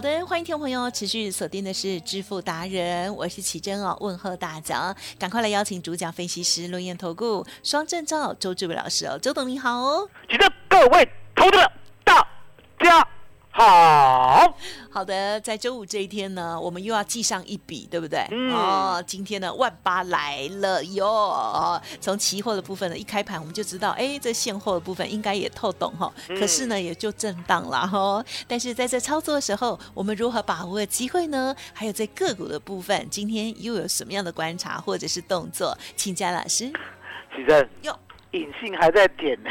好的，欢迎听众朋友持续锁定的是致富达人，我是奇珍哦，问候大家，赶快来邀请主讲分析师论研投顾双证照周志伟老师哦，周董你好哦。请的各位投资者大家好。好的，在周五这一天呢，我们又要记上一笔，对不对？嗯哦，今天呢，万八来了哟。哦从期货的部分呢，一开盘我们就知道，哎，这现货的部分应该也透懂哈、嗯可是呢，也就震荡了哈、但是在这操作的时候，我们如何把握机会呢？还有在个股的部分，今天又有什么样的观察或者是动作？请教老师。其实哟，隐性还在点呢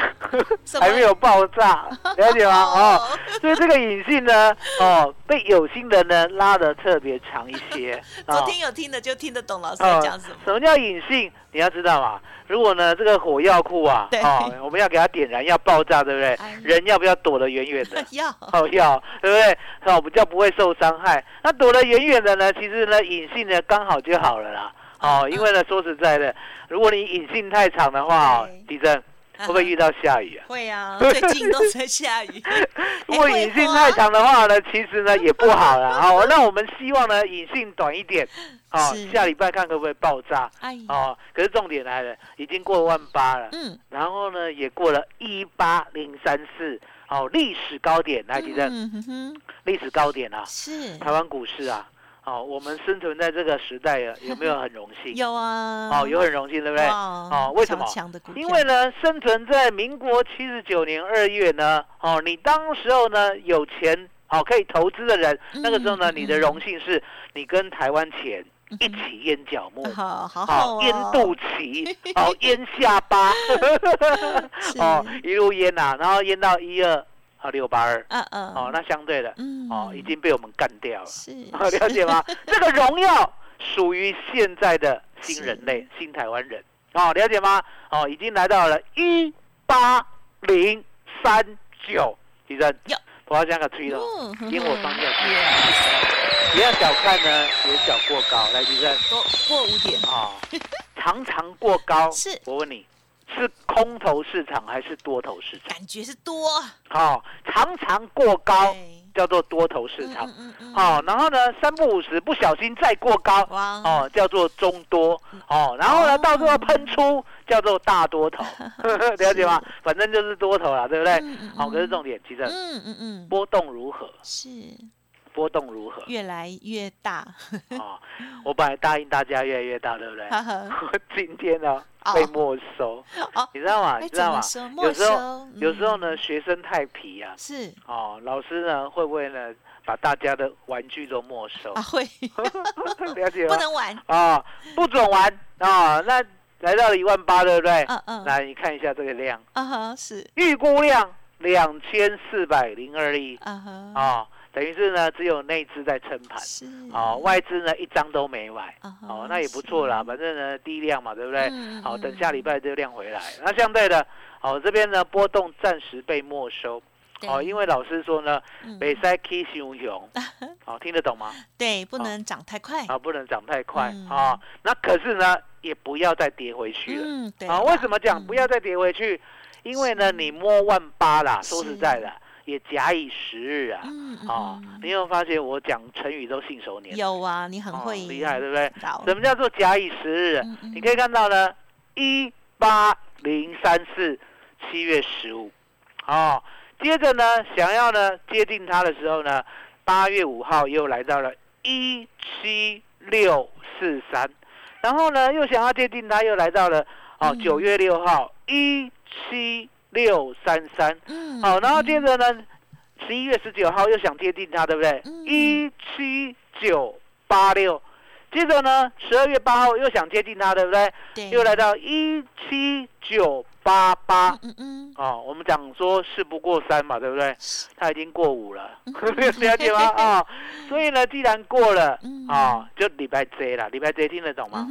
还没有爆炸，了解吗？哦，所以这个隐性呢，哦，被有心人呢拉的特别长一些。昨哦天有听的就听得懂老师在哦讲什么。什么叫隐性？你要知道啊，如果呢这个火药库啊，哦，我们要给它点燃，要爆炸，对不对哎？人要不要躲得远远的？要哦，要对不对？哦，比较不会受伤害。那躲得远远的呢，其实呢，隐性呢刚好就好了啦。哦，因为呢，说实在的，如果你隐性太长的话，哦，地震会不会遇到下雨啊？会啊，最近都在下雨。如果隐性太长的话呢，其实呢也不好了。哦，那我们希望呢隐性短一点。哦，下礼拜看可不可以爆炸？哎，哦，可是重点来了，已经过万八了，嗯，然后呢也过了一八零三四，哦，历史高点，来，地震，历史高点啊，是台湾股市啊，哦，我们生存在这个时代啊，有没有很荣幸？有啊，哦，有很荣幸，对不对？哦，为什么因为呢，生存在民国七十九年二月呢，哦，你当时候呢有钱，哦，可以投资的人，那个时候呢，嗯你的荣幸是你跟台湾钱嗯一起淹脚木。好好好哦，淹肚脐，哦，淹下巴，哦，一路淹呐、然后淹到一二啊六八二，嗯嗯，哦，那相对的，嗯。哦，已经被我们干掉了。是哦，了解吗？这个荣耀属于现在的新人类、新台湾人。哦，了解吗？哦，已经来到了一八零三九，医生哟，我要这样个推了，嗯烟火方向。不要小看呢，也小过高。来，医生。过过五点。啊，常常过高。是。我问你，是空头市场还是多头市场？感觉是多。哦，常常过高叫做多头市场。嗯嗯嗯，哦，然后呢，三不五十不小心再过高，哦，叫做中多，哦，然后呢，哦。到最后喷出叫做大多头，了解吗？反正就是多头啦，对不对？好，可是重点，其实嗯嗯嗯，波动如何？是波动如何？越来越大，哦，我本来答应大家越来越大，对不对？我今天呢哦被没收，哦，你知道吗？哎，你知道吗？有没时候收，有时候嗯呢，学生太皮啊，是哦，老师呢会不会呢把大家的玩具都没收啊，？会 了解吗？不能玩，啊，不准玩啊！那来到了一万八，对不对？嗯嗯，来，你看一下这个量，啊哈，是，预估量两千四百零二亿啊哈，啊，等于是呢只有内资在撑盘是，啊，外资呢一张都没买。哦，那也不错啦，反正呢低量嘛，对不对？好，嗯嗯等下礼拜就量回来。那相对的，哦这边呢波动暂时被没收。哦，因为老师说呢，嗯北塞 K 熊熊，哦听得懂吗？对，不能涨太快，啊，不能涨太快嗯啊。那可是呢，也不要再跌回去了。嗯，对啊，啦，为什么讲嗯不要再跌回去？因为呢，你摸万八啦，说实在的，也假以时日啊。嗯嗯啊，嗯你有没有发现我讲成语都信手拈？有啊，你很哦会厉害，对不对？什么叫做假以时日？你可以看到呢，一八零三四七月十五，哦，接着呢，想要呢接近它的时候呢，八月五号又来到了一七六四三，然后呢又想要接近它，又来到了哦嗯九月六号一七六三三，嗯，好，然后接嗯着呢，十一月十九号又想接近它，对不对？嗯？一七九八六，接着呢，十二月八号又想接近它，对不对？对，又来到一七九八八。嗯。嗯嗯，哦，我们讲说事不过三嘛，对不对？它已经过五了，嗯。了解吗？啊、所以呢，既然过了嗯。啊、就礼拜 J 了，礼拜 J 听得懂吗？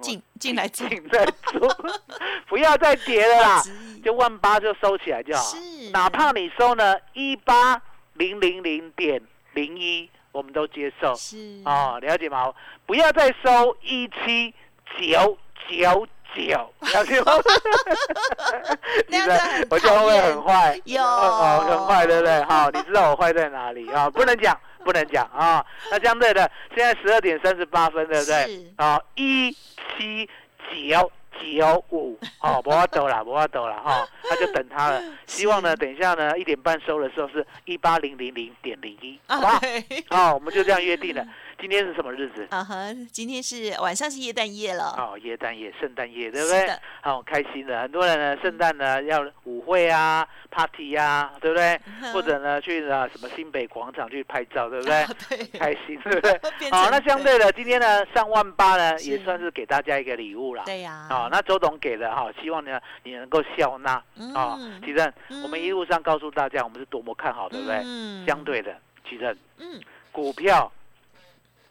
进进来做，请再做，不要再跌了啦。就万八就收起来就好，是。哪怕你收呢一八零零零点零一，我们都接受是哦，了解吗？不要再收一七九九九，了解吗？那样子很我这样会很坏？有哦，很坏，对不对？好，你知道我坏在哪里啊？不能讲，不能讲啊。那相对的，现在十二点三十八分，对不对是？啊，一七九九五，哦，不要抖了，不要抖了哈，那就等它了。希望呢，等一下呢，一点半收的时候是一八零零零点零一，好不啊，好？对，好，我们就这样约定了。今天是什么日子？啊哈，今天是晚上是耶诞夜了，哦，耶诞夜、圣诞夜，对不对？好开心的，很多人呢，圣诞呢要舞会啊、party 呀、对不对？嗯或者呢去啊什么新北广场去拍照，对不对？啊对，开心，对不对？好，成那相对的，今天呢上万八呢，也算是给大家一个礼物了。对呀，好，那周董给的哈，希望呢你能够笑纳啊嗯。其正，嗯我们一路上告诉大家我们是多么看好，对不对？嗯相，对的，其正嗯股票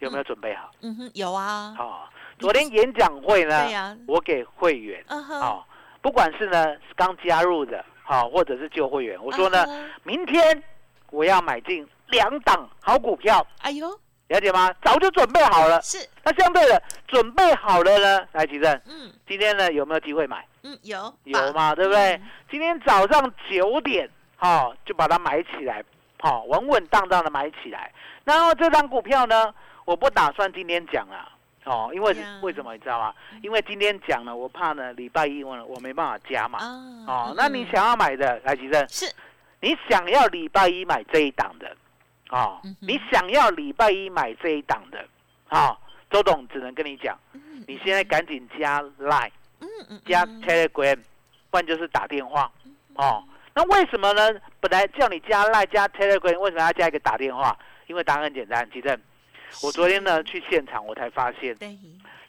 有没有准备好？嗯哼，有啊，啊，昨天演讲会呢我给会员啊，不管是呢刚加入的，好，或者是旧会员，我说呢，明天我要买进两档好股票，哎呦，了解吗？早就准备好了。是，那相对的，准备好了呢，来，吉正，嗯今天呢有没有机会买？嗯，有有嘛，对不对？嗯今天早上九点，哈、就把它买起来，好、稳稳当当的买起来。然后这张股票呢，我不打算今天讲了，哦，因为呀为什么你知道吗？因为今天讲了，我怕呢礼拜一我我没办法加嘛，啊，哦，那你嗯想要买的，来，吉正，是你想要礼拜一买这一档的，哦嗯，你想要礼拜一买这一档的，哦，周董只能跟你讲，嗯你现在赶紧加 Line。嗯嗯加嗯 Telegram，不然就是打电话哦。那为什么呢？本来叫你加 Line 加 Telegram，为什么要加一个打电话？因为答案很简单，其正。我昨天呢去现场，我才发现，对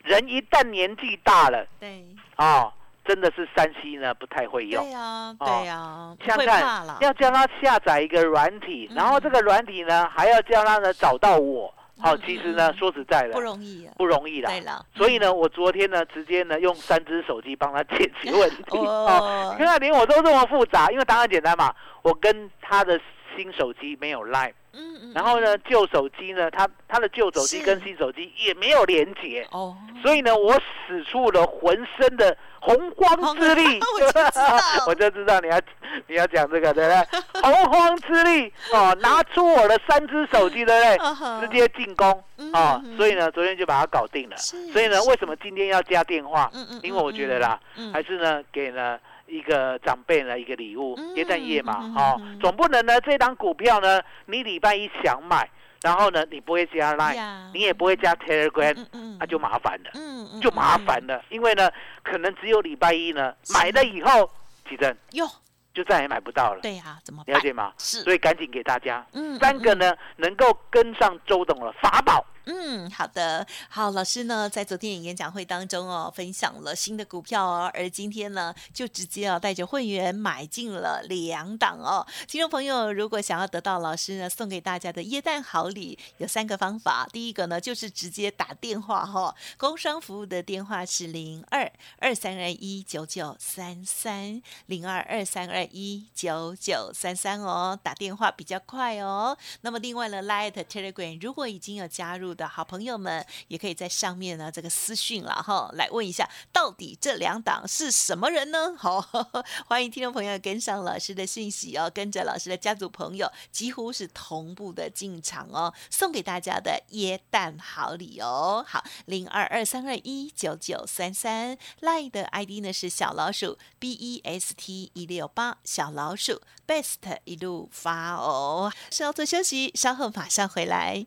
人一旦年纪大了对哦，真的是山西呢不太会用对。呀哦对呀，会像看怕了，要叫他下载一个软体，然后这个软体呢还要叫他呢找到我。好、嗯其实呢嗯说实在的不容易啊，不容易啦。对了，所以呢，我昨天呢直接呢用三只手机帮他解决问题。哦哦你看，连我都这么复杂，因为答案简单嘛。我跟他的新手机没有 line，嗯嗯，然后呢，旧手机呢，它它的旧手机跟新手机也没有连接，哦，所以呢，我使出了浑身的洪荒之力，我就知道。我就知道你要你要讲这个，对不对？洪荒之力哦，拿出我的三只手机，对不对？嗯直接进攻哦、嗯所以呢，昨天就把它搞定了。所以呢，是。为什么今天要加电话？嗯嗯，因为我觉得啦，嗯，还是呢给呢一个长辈呢一个礼物嗯，耶诞夜嘛嗯，哦嗯嗯，总不能呢这档股票呢，你礼拜一想买，然后呢你不会加 Line，你也不会加 Telegram，那就麻烦了，就麻烦了，因为呢可能只有礼拜一呢买了以后，奇正哟，就再也买不到了，对呀，怎么了？解吗？是，所以赶紧给大家嗯三个呢能够跟上周董的法宝。嗯，好的，好，老师呢在昨天演讲会当中哦，分享了新的股票哦，而今天呢就直接哦带着会员买进了两档哦。听众朋友，如果想要得到老师呢送给大家的耶诞好礼，有三个方法。第一个呢就是直接打电话哈、哦，工商服务的电话是零二二三二一九九三三零二二三二一九九三三哦，打电话比较快哦。那么另外呢，Light Telegram 如果已经有加入的好朋友们，也可以在上面呢这个私讯了哈，来问一下到底这两档是什么人呢？好，欢迎听众朋友跟上老师的讯息哦，跟着老师的家族朋友几乎是同步的进场哦，送给大家的耶诞好礼哦。好，零二二三二一九九三三 lie 的 ID 呢是小老鼠 B E S T 一六八，小老鼠 Best 一路发哦。稍作休息，稍后马上回来。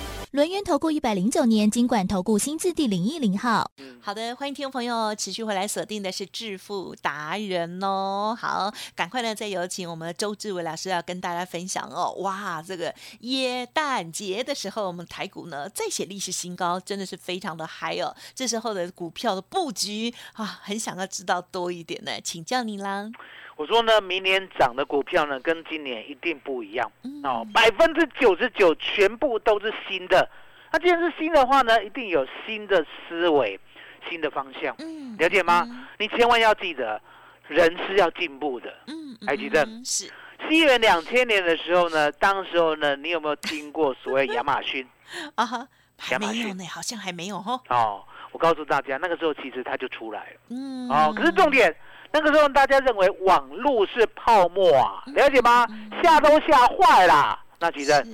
轮源投顾一百零九年金管投顾新字第零一零号。好的，欢迎听众朋友持续回来锁定的是致富达人哦。好，赶快呢，再有请我们的周志伟老师要跟大家分享哦。哇，这个耶诞节的时候，我们台股呢再写历史新高，真的是非常的嗨哦。这时候的股票的布局啊，很想要知道多一点呢，请教你啦。我说呢，明年涨的股票呢，跟今年一定不一样嗯哦，百分之九十九全部都是新的。那既然是新的话呢，一定有新的思维、新的方向，嗯了解吗？嗯你千万要记得，人是要进步的。嗯，还记得嗯是西元两千年的时候呢，当时候呢，你有没有听过所谓亚马逊？啊哈，没有呢，好像还没有哦。哦，我告诉大家，那个时候其实它就出来了。嗯，哦，可是重点，那个时候大家认为网络是泡沫啊，了解吗？吓都吓坏啦。那其实是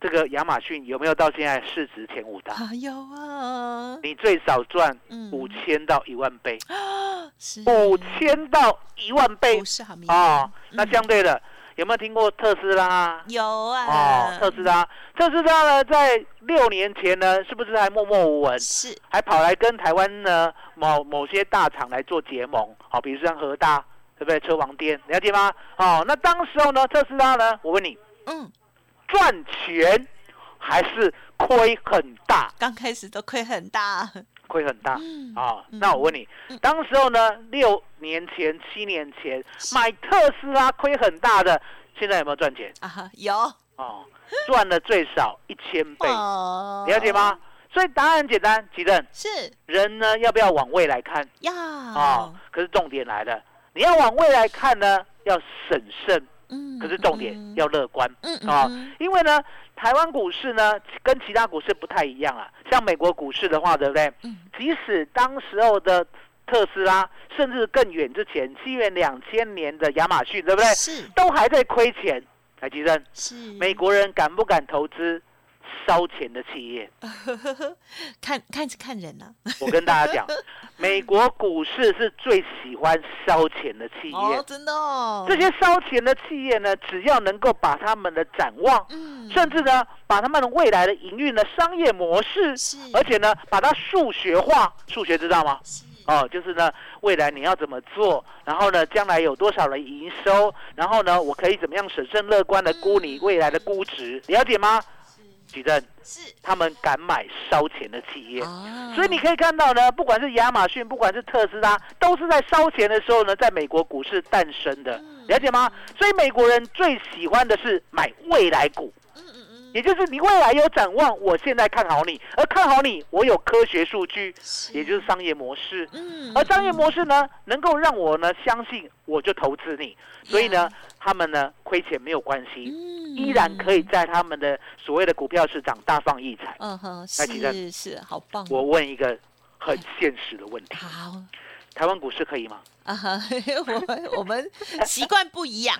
这个亚马逊有没有到现在市值前五大？啊有啊，你最少赚嗯五千到一万倍，五千到一万倍不是好明哦。那嗯相对的，有没有听过特斯拉？有啊，哦，特斯拉，特斯拉呢，在六年前呢，是不是还默默无闻？是还跑来跟台湾呢某某些大厂来做结盟，好、比如像和大，对不对？车王店，了解吗？哦，那当时候呢，特斯拉呢，我问你，嗯，赚钱还是亏很大？刚开始都亏很大，亏很大。嗯啊、嗯。那我问你嗯，当时候呢，六年前、七年前买特斯拉亏很大的，现在有没有赚钱？啊，有。哦，赚了最少一千倍，哦。了解？吗？所以答案很简单，吉正，是。人呢要不要往未来看？要。啊、可是重点来了，你要往未来看呢，要审慎，嗯可是重点要乐观嗯啊、嗯因为呢，台湾股市呢跟其他股市不太一样啊。像美国股市的话，对不对？嗯即使当时候的特斯拉，甚至更远之前，西元两千年的亚马逊，对不对？是都还在亏钱。台积电，是美国人敢不敢投资烧钱的企业？看看是看人啊，我跟大家讲，美国股市是最喜欢烧钱的企业。哦，真的哦，这些烧钱的企业呢，只要能够把他们的展望，嗯甚至呢，把他们的未来的营运的商业模式，是而且呢，把它数学化。数学知道吗？是哦，就是呢，未来你要怎么做，然后呢，将来有多少的营收，然后呢，我可以怎么样审慎乐观的估你未来的估值，了解吗？举证，是。他们敢买烧钱的企业。啊所以你可以看到呢，不管是亚马逊，不管是特斯拉，都是在烧钱的时候呢，在美国股市诞生的，了解吗？所以美国人最喜欢的是买未来股，嗯嗯嗯也就是你未来有展望，我现在看好你，而看好你，我有科学数据，也就是商业模式。嗯而商业模式呢，能够让我呢相信，我就投资你。所以呢，他们呢亏钱没有关系，嗯依然可以在他们的所谓的股票市场大放异彩。嗯哼是是好棒哦，我问一个很现实的问题：好台湾股市可以吗？啊哈，我们 我们习惯不一样，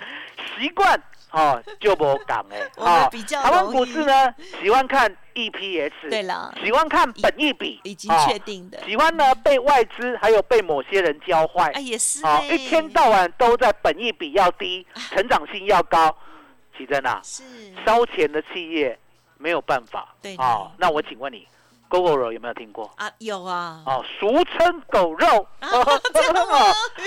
习惯哦就不讲哎，我们哦。比较台湾股市呢喜欢看 EPS，对了，喜欢看本益比，已经哦。确定的，喜欢呢被外资还有被某些人教坏啊，也是哦，一天到晚都在本益比要低，成长性要高，奇珍啊，是。烧钱的企业没有办法，对哦，那我请问你，GoGo 有没有听过？啊有啊，哦，俗称狗肉。这样吗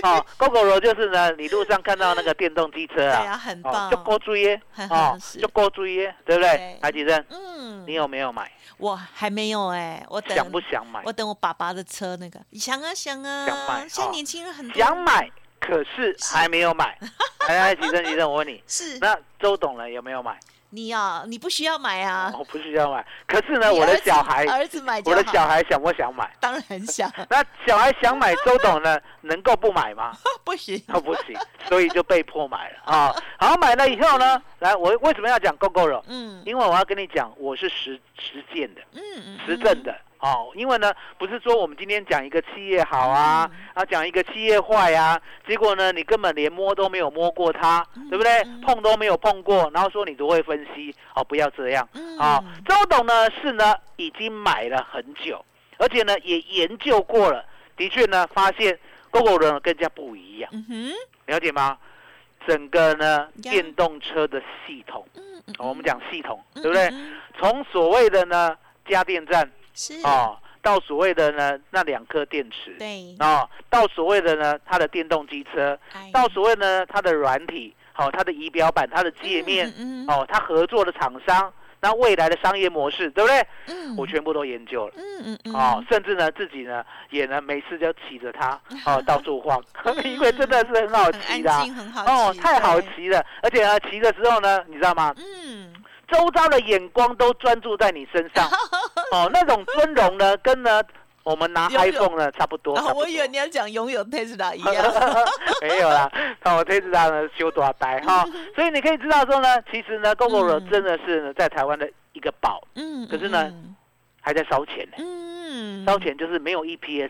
哦，狗狗肉就是呢，你路上看到那个电动机车啊对啊，啊，很哦，棒，就勾追耶，哦是，就勾追耶，对不对对？海吉生，嗯，你有没有买？我还没有哎，我等想不想买我？等我爸爸的车那个，想啊想啊，想买哦现在年轻人很想买，可是还没有买。来 来，吉生吉生，我问你，是那周董呢有没有买？你呀，你不需要买啊，我不需要买，可是呢，我的小孩，儿子买我的小孩想不想买？当然想，那小孩想买，周董呢 能够不买吗？不行，那不行，所以就被迫买了啊。好，买了以后呢，来，我为什么要讲 GoGo 肉？嗯因为我要跟你讲，我是实实践的、嗯嗯，实证的哦。因为呢，不是说我们今天讲一个企业好啊，嗯啊讲一个企业坏啊，结果呢，你根本连摸都没有摸过它，对不对？嗯碰都没有碰过，然后说你都会分析哦，不要这样嗯啊。周董呢是呢已经买了很久，而且呢也研究过了，的确呢发现 GoGo 呢跟人家不一样。嗯，了解吗？整个呢呀电动车的系统，我们讲系统，嗯对不对？从所谓的呢家电站是，哦，到所谓的呢那两颗电池，对，哦，到所谓的呢它的电动机车，哎到所谓呢它的软体，好、它的仪表板、它的界面，嗯嗯哦，它合作的厂商，那未来的商业模式，对不对？嗯我全部都研究了。嗯嗯嗯，哦，甚至呢，自己呢也呢每次就骑着它 哦到处晃，因为真的是很好很骑的很好哦，太好对骑了，而且呢，骑的时候呢，你知道吗？嗯，周遭的眼光都专注在你身上，哦，那种尊荣呢，跟呢我们拿 iPhone 呢差不多。差不多。啊我以为你要讲拥有 Tesla 一样，没有啦，那我 Tesla 呢修多呆哈，所以你可以知道说呢，其实呢，GoGo 嗯。真的是呢在台湾的一个宝，嗯，可是呢嗯还在烧钱呢，嗯，烧钱就是没有 EPS，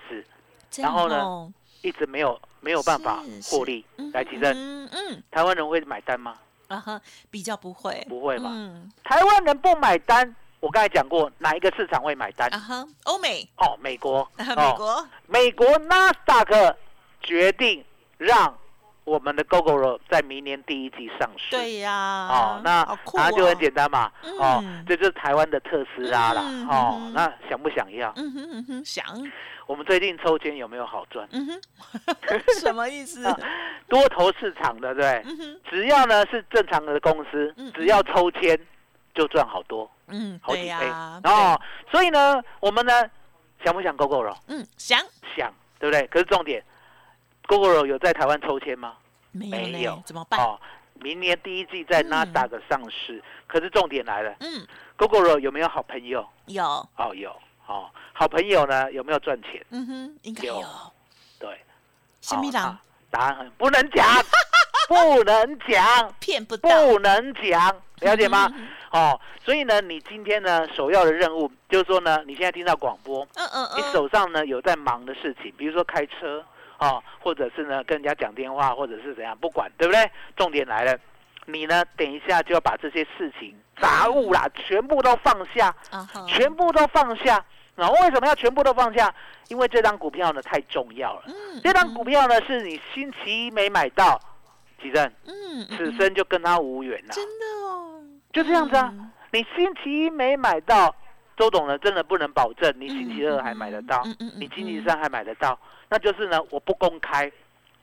然后呢哦一直没有没有办法是获利嗯。来，提正，嗯嗯。台湾人会买单吗？啊哈，比较不会，不会吧？嗯。台湾人不买单，我刚才讲过，哪一个市场会买单欧美，哦，美国，美哦，国，美国纳斯达克决定让我们的 GoGo 在明年第一季上市。对呀，哦，那好酷答案就很哦简单嘛，哦嗯，这就是台湾的特斯拉啦，嗯哦嗯，那想不想要？嗯哼嗯哼，想，我们最近抽签有没有好赚？嗯哼，什么意思？多头市场的，对不对？只要呢是正常的公司嗯，只要抽签就赚好多，嗯，好几对倍呀，哦。所以呢，我们呢想不想 GoGo 肉？对，嗯，想，想，对不对？可是重点，GoGo 肉有在台湾抽签吗？没有怎么办？哦，明年第一季在嗯纳斯达克上市。可是重点来了嗯，，GoGo 有没有好朋友？有，哦，有。哦，好朋友呢有没有赚钱？嗯哼，应该有有。对，什么狼好啊答案很不能讲，不能讲，骗不到？不能讲，了解吗？嗯哦，所以呢，你今天呢首要的任务就是说呢，你现在听到广播，嗯嗯你嗯，手上呢有在忙的事情，比如说开车哦，或者是呢跟人家讲电话，或者是怎样，不管对不对？重点来了，你呢等一下就要把这些事情杂物啦，全部都放下，全部都放下。然后为什么要全部都放下？因为这张股票呢太重要了。嗯这张股票呢是你星期一没买到，吉正，嗯，嗯此生就跟他无缘了。真的哦，就这样子啊嗯。你星期一没买到，周董呢真的不能保证你星期二还买得到，你星期三还买得到，那就是呢我不公开，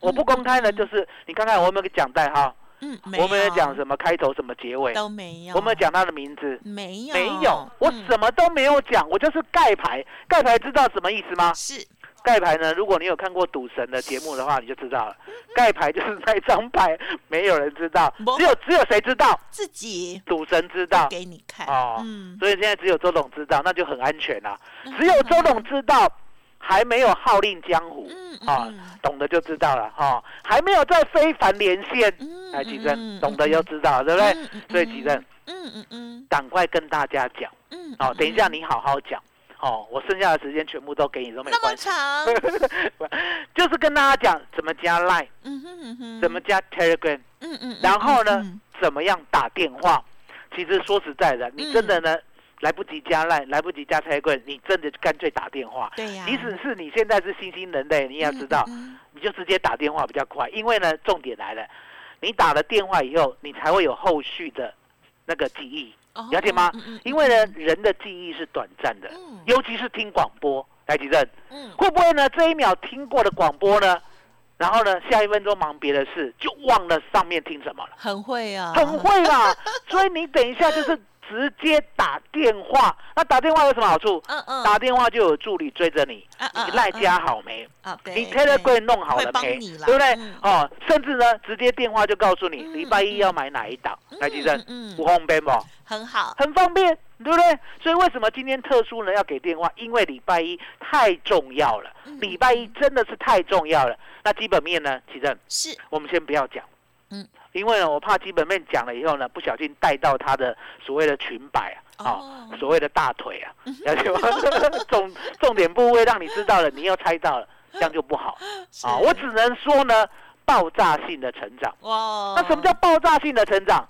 我不公开呢就是你看看我有没有讲代号，嗯，我们有讲什么开头什么结尾，都没有，我们有讲他的名字。没有。没有，我嗯。什么都没有讲，我就是盖牌。盖牌知道什么意思吗？是盖牌呢，如果你有看过赌神的节目的话，你就知道了。盖牌就是那张牌，没有人知道，只有只有谁知道？自己。赌神知道。给你看。哦。嗯，所以现在只有周董知道，那就很安全啦、只有周董知道，还没有号令江湖。嗯嗯啊嗯，懂的就知道了哈、还没有在非凡连线，嗯哎，吉嗯正懂得就知道了，对不对？所以吉正嗯嗯嗯。赶快跟大家讲。嗯，哦，等一下你好好讲哦，我剩下的时间全部都给你都没那么关系，长，就是跟大家讲怎么加 Line，嗯哼嗯哼，怎么加 Telegram，嗯嗯，嗯然后呢嗯怎么样打电话。其实说实在的，你真的呢来不及加 Line，来不及加 Telegram，你真的干脆打电话。对呀，即使是你现在是新兴人类，你也要知道，嗯你就直接打电话比较快，因为呢，重点来了，你打了电话以后，你才会有后续的那个记忆，哦了解吗因为呢，人的记忆是短暂的，嗯尤其是听广播。戴，吉正，嗯会不会呢？这一秒听过的广播呢，然后呢，下一分钟忙别的事，就忘了上面听什么了。很会啊，很会啦，所以你等一下就是直接打电话。那打电话有什么好处？嗯嗯，打电话就有助理追着你，你赖家好没？你对 Telegram 弄好了没？对不对嗯？哦，甚至呢，直接电话就告诉你嗯礼拜一要买哪一档，来，吉正，嗯不方便不？很好，很方便，对不对？所以为什么今天特殊呢要给电话？因为礼拜一太重要了，嗯礼拜一真的是太重要了。那基本面呢，奇正，是我们先不要讲，嗯，因为呢，我怕基本面讲了以后呢，不小心带到他的所谓的裙摆啊，哦哦，所谓的大腿啊，了解吗？重重点部位让你知道了，你又猜到了，这样就不好是啊。我只能说呢，爆炸性的成长。哇，那什么叫爆炸性的成长？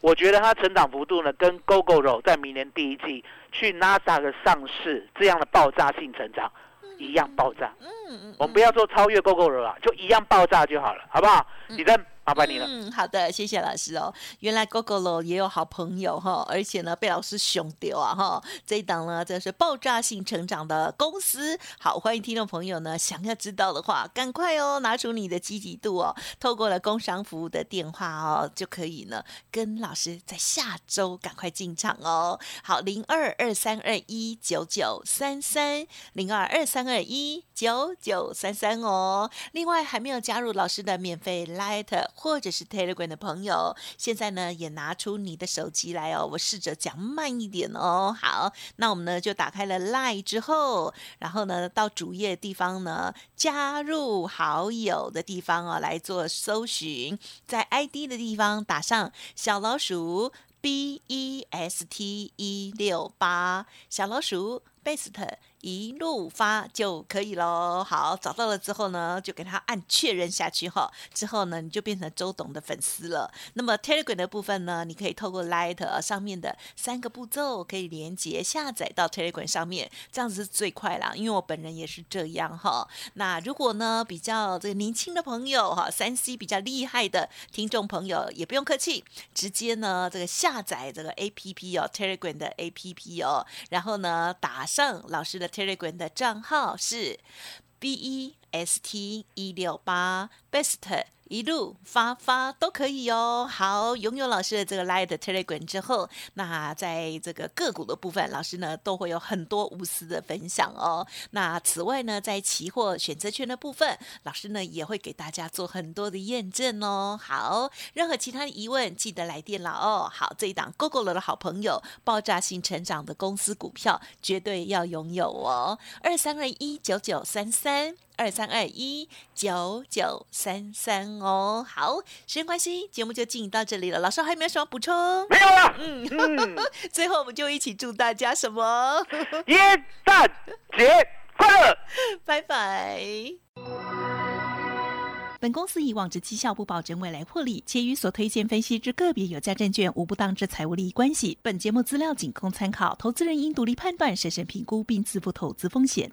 我觉得它成长幅度呢，跟 GoGo 在明年第一季去 NASA 上市这样的爆炸性成长一样爆炸。嗯嗯我们不要说超越 GoGo 了，就一样爆炸就好了，好不好？李真，麻烦你了。嗯，好的，谢谢老师哦。原来 GoGo 也有好朋友哈，而且呢被老师熊丢啊哈。这一档呢，这是爆炸性成长的公司。好，欢迎听众朋友呢，想要知道的话，赶快哦，拿出你的积极度哦，透过了工商服务的电话哦，就可以呢跟老师在下周赶快进场哦。好，零二二三二一九九三三，零二二三二一九九三三哦。另外，还没有加入老师的免费 Light 或者是 Telegram 的朋友，现在呢也拿出你的手机来哦，我试着讲慢一点哦。好，那我们呢就打开了 Line 之后，然后呢到主页地方呢加入好友的地方哦来做搜寻，在 ID 的地方打上小老鼠 B E S T 一六八，小老鼠 Best 一路发就可以喽。好，找到了之后呢，就给他按确认下去哈。之后呢，你就变成周董的粉丝了。那么 Telegram 的部分呢，你可以透过 Light 上面的三个步骤可以连接下载到 Telegram 上面，这样子是最快啦。因为我本人也是这样哈。那如果呢比较这个年轻的朋友哈，三 C 比较厉害的听众朋友也不用客气，直接呢这个下载这个 APP 哦，Telegram 的 APP 哦，然后呢打上老师的 Telegram 的账号是 B E S T 一六八 Best。一路发发都可以哦。好，拥有老师的这个 Light Telegram 之后，那在这个个股的部分，老师呢都会有很多无私的分享哦。那此外呢，在期货选择权的部分，老师呢也会给大家做很多的验证哦。好，任何其他的疑问，记得来电了哦。好，这一档 GoGo 了的好朋友，爆炸性成长的公司股票，绝对要拥有哦。二三二一九九三三。二三二一九九三三哦，好，时间关系，节目就进行到这里了。老师还有没有什么补充？没有了。嗯，嗯，最后我们就一起祝大家什么？耶诞节快乐！拜拜。本公司以往之绩效不保证未来获利，且与所推荐分析之个别有价证券无不当之财务利益关系。本节目资料仅供参考，投资人应独立判断、审慎评估并自负投资风险。